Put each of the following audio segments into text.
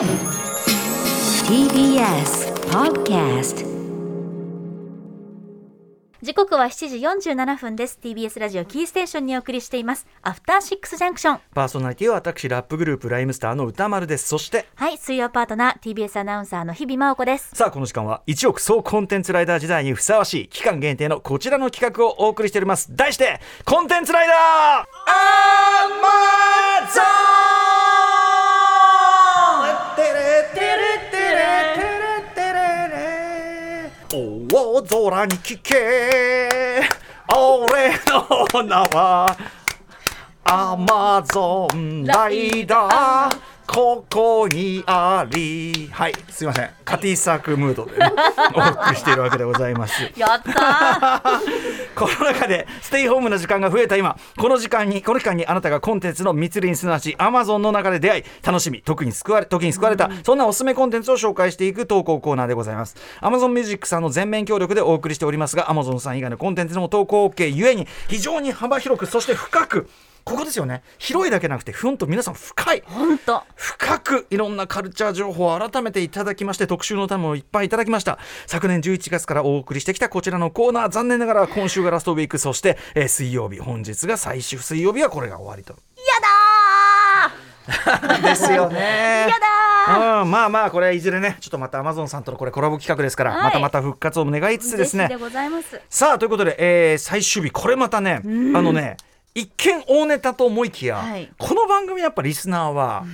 TBS Podcast 時刻は7時47分です。TBS ラジオキーステーションにお送りしています。アフターシックスジャンクション。パーソナリティは私ラップグループライムスターの歌丸です。そしてはい水曜パートナー TBS アナウンサーの日々真央子です。さあこの時間は1億総コンテンツライダー時代にふさわしい期間限定のこちらの企画をお送りしております。題してコンテンツライダー。アマゾン空に聞け。俺の名はアマゾンライダー。ここにあり。はいすいません。カティサークムードで、ね、お送りしているわけでございます。やったー。コロナ禍でステイホームの時間が増えた今この時間にこの期間にあなたがコンテンツの密林すなわちアマゾンの中で出会い楽しみ特に救われ時に救われた、そんなおすすめコンテンツを紹介していく投稿コーナーでございます。アマゾンミュージックさんの全面協力でお送りしておりますがアマゾンさん以外のコンテンツでも投稿 OK ゆえに非常に幅広くそして深くここですよね。広いだけなくてふんと皆さん深い。本当深くいろんなカルチャー情報を改めていただきまして特集のためもいっぱいいただきました。昨年11月からお送りしてきたこちらのコーナー残念ながら今週がラストウィーク。そして、えー水曜日本日が最終水曜日はこれが終わりと。やだ ですよね。ー やだうん、まあまあこれいずれねちょっとまたアマゾンさんとのこれコラボ企画ですから、はい。またまた復活を願いつつーですね。でございます。さあということで、えー最終日これまたね、あのね一見大ネタと思いきや、はい。この番組やっぱリスナーは、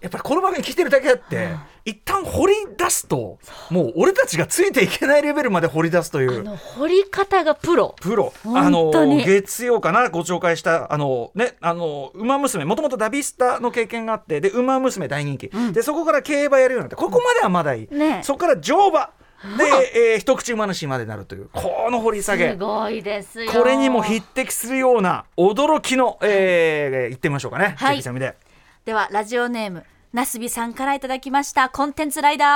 やっぱりこの番組聞いてるだけあって、一旦掘り出すともう俺たちがついていけないレベルまで掘り出すという。あの掘り方がプロ。プロ。本あの月曜かなご紹介したあのねあの馬娘もともとダビスタの経験があってで馬娘大人気、でそこから競馬やるようになってここまではまだいい、ね。そこから乗馬で、えー一口馬主までなるというこの掘り下げ。すごいですよ。これにも匹敵するような驚きの、えー、言ってみましょうかね。はい。で。ではラジオネームなすびさんからいただきました。コンテンツライダー。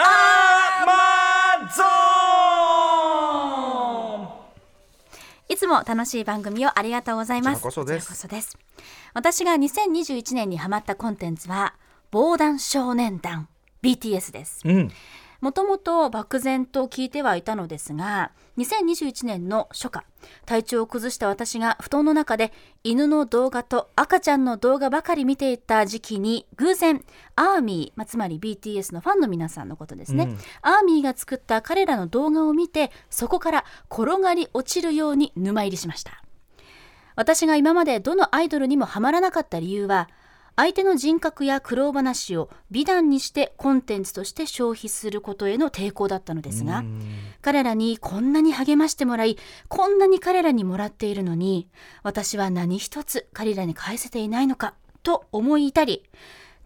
アマゾン。いつも楽しい番組をありがとうございます。こそです。私が2021年にハマったコンテンツは防弾少年団 BTS です。うんもともと漠然と聞いてはいたのですが2021年の初夏体調を崩した私が布団の中で犬の動画と赤ちゃんの動画ばかり見ていた時期に偶然アーミー、まあ、つまり BTS のファンの皆さんのことですね、うん。アーミーが作った彼らの動画を見てそこから転がり落ちるように沼入りしました。私が今までどのアイドルにもハマらなかった理由は相手の人格や苦労話を美談にしてコンテンツとして消費することへの抵抗だったのですが彼らにこんなに励ましてもらいこんなに彼らにもらっているのに私は何一つ彼らに返せていないのかと思い至り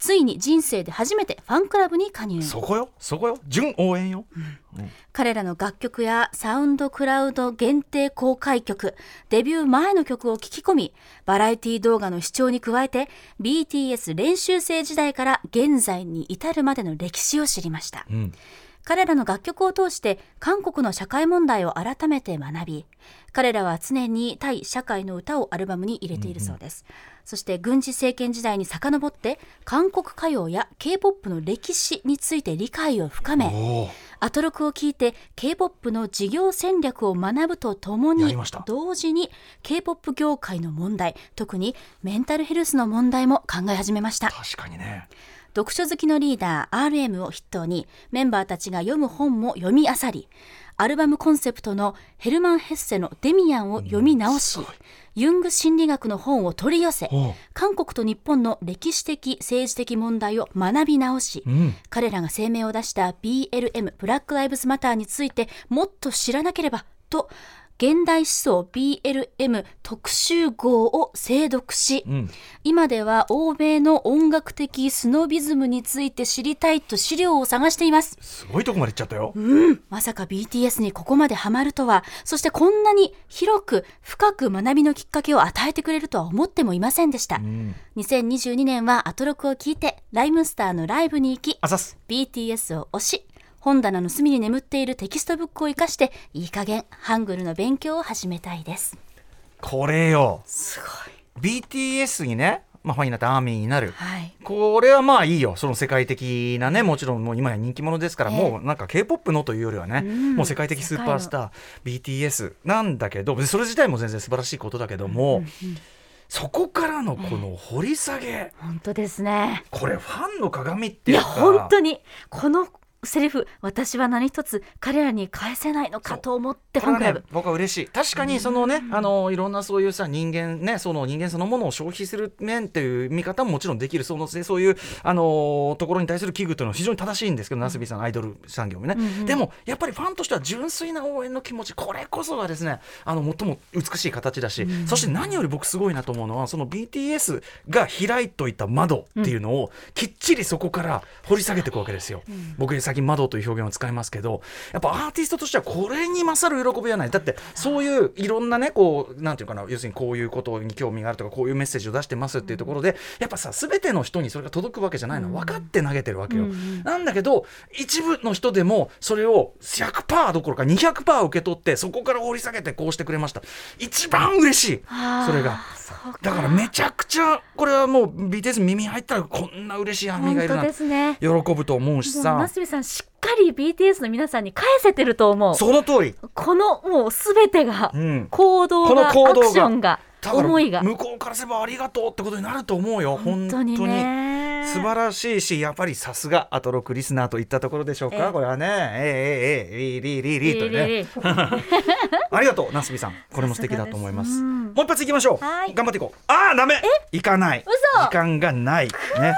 ついに人生で初めてファンクラブに加入。そこよ。そこよ。純応援よ、彼らの楽曲やサウンドクラウド限定公開曲、デビュー前の曲を聴き込み、バラエティ動画の視聴に加えて、BTS 練習生時代から現在に至るまでの歴史を知りました。うん彼らの楽曲を通して韓国の社会問題を改めて学び彼らは常に対社会の歌をアルバムに入れているそうです、そして軍事政権時代に遡って韓国歌謡や K-POP の歴史について理解を深めアトロクを聞いて K-POP の事業戦略を学ぶとともに同時に K-POP 業界の問題特にメンタルヘルスの問題も考え始めました。確かにね読書好きのリーダー RM を筆頭にメンバーたちが読む本も読み漁りアルバムコンセプトのヘルマン・ヘッセの「デミアン」を読み直し、ユング心理学の本を取り寄せ韓国と日本の歴史的政治的問題を学び直し、うん。彼らが声明を出した BLM ブラック・ライブズ・マターについてもっと知らなければと現代思想 BLM 特集号を精読し、うん。今では欧米の音楽的スノビズムについて知りたいと資料を探しています。すごいとこまで行っちゃったよ、まさか BTS にここまでハマるとは、そしてこんなに広く深く学びのきっかけを与えてくれるとは思ってもいませんでした。うん。2022年はアトロクを聞いて、ライムスターのライブに行き、あざっす。BTS を推し、本棚の隅に眠っているテキストブックを生かして、いい加減ハングルの勉強を始めたいです。これよ。すごい。BTS にねまあ、ファンになってアーミーになる、はい。これはまあいいよ。その世界的なねもちろんもう今や人気者ですから、ええ。もうなんか k p o p のというよりはね、うん。もう世界的スーパースター BTS なんだけどそれ自体も全然素晴らしいことだけども、そこからのこの掘り下げ、本当ですね。これファンの鏡っていやいうか本当に。このセリフ私は何一つ彼らに返せないのかと思ってファンクラブ、ね、僕は嬉しい。確かにそのね、あのいろんなそういうさ人間ねその人間そのものを消費する面っていう見方ももちろんできる。そのそういうあのところに対する危惧というのは非常に正しいんですけど、ナスビさんアイドル産業もね、でもやっぱりファンとしては純粋な応援の気持ちこれこそがですねあの最も美しい形だし、そして何より僕すごいなと思うのはその BTS が開いといた窓っていうのをきっちりそこから掘り下げていくわけですよ。僕最近窓という表現を使いますけどやっぱアーティストとしてはこれに勝る喜びはない。だってそういういろんなねこうなんていうかな要するにこういうことに興味があるとかこういうメッセージを出してますっていうところでやっぱさ全ての人にそれが届くわけじゃないの。分かって投げてるわけよ。なんだけど一部の人でもそれを100%どころか200%受け取ってそこから掘り下げてこうしてくれました。一番嬉しい。それが。だからめちゃくちゃこれはもう BTS 耳入ったらこんな嬉しいアーミがいるな喜ぶと思うしさしっかり BTS の皆さんに返せてると思う。その通り。このもうすべてが、うん。行動が行動が。アクションが思いが。向こうからすればありがとうってことになると思うよ。本当にね。素晴らしいしやっぱりさすがアトロクリスナーといったところでしょうか、ええ。これはね。ええええええリリリリとね。ありがとうなすびさんこれも素敵だと思いますうんもう一発いきましょうはい頑張っていこうああダメ行かない嘘時間がないね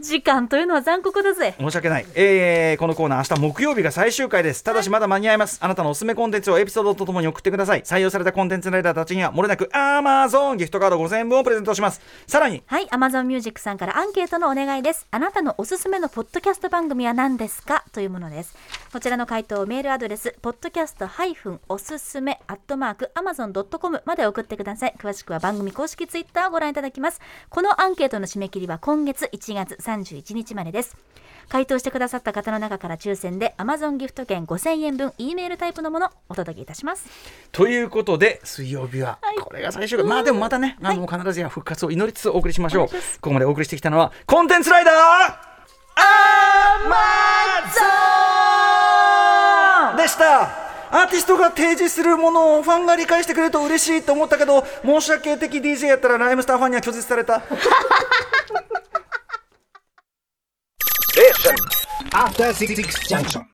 時間というのは残酷だぜ。申し訳ない、えーこのコーナー明日木曜日が最終回です。ただしまだ間に合います。あなたのおすすめコンテンツをエピソードとともに送ってください。採用されたコンテンツライダーたちにはもれなく Amazon ギフトカード5000円分をプレゼントします。さらに。はい Amazon Music さんからアンケートのお願いです。あなたのおすすめのポッドキャスト番組は何ですか？というものです。こちらの回答をメールアドレス podcast- おすすめ amazon.com まで送ってください。詳しくは番組公式ツイッターをご覧いただきます。このアンケートの締め切りは今月1月31日までです。回答してくださった方の中から抽選で Amazon ギフト券5000円分 E メールタイプのものお届けいたします。ということで水曜日はこれが最終回、まあでもまたね、あの必ずや復活を祈りつつお送りしましょう。ここまでお送りしてきたのはコンテンツライダーアマゾンでした。アーティストが提示するものをファンが理解してくれると嬉しいと思ったけど申し訳的 DJ やったらライムスターファンには拒絶された junction. After 6 junction.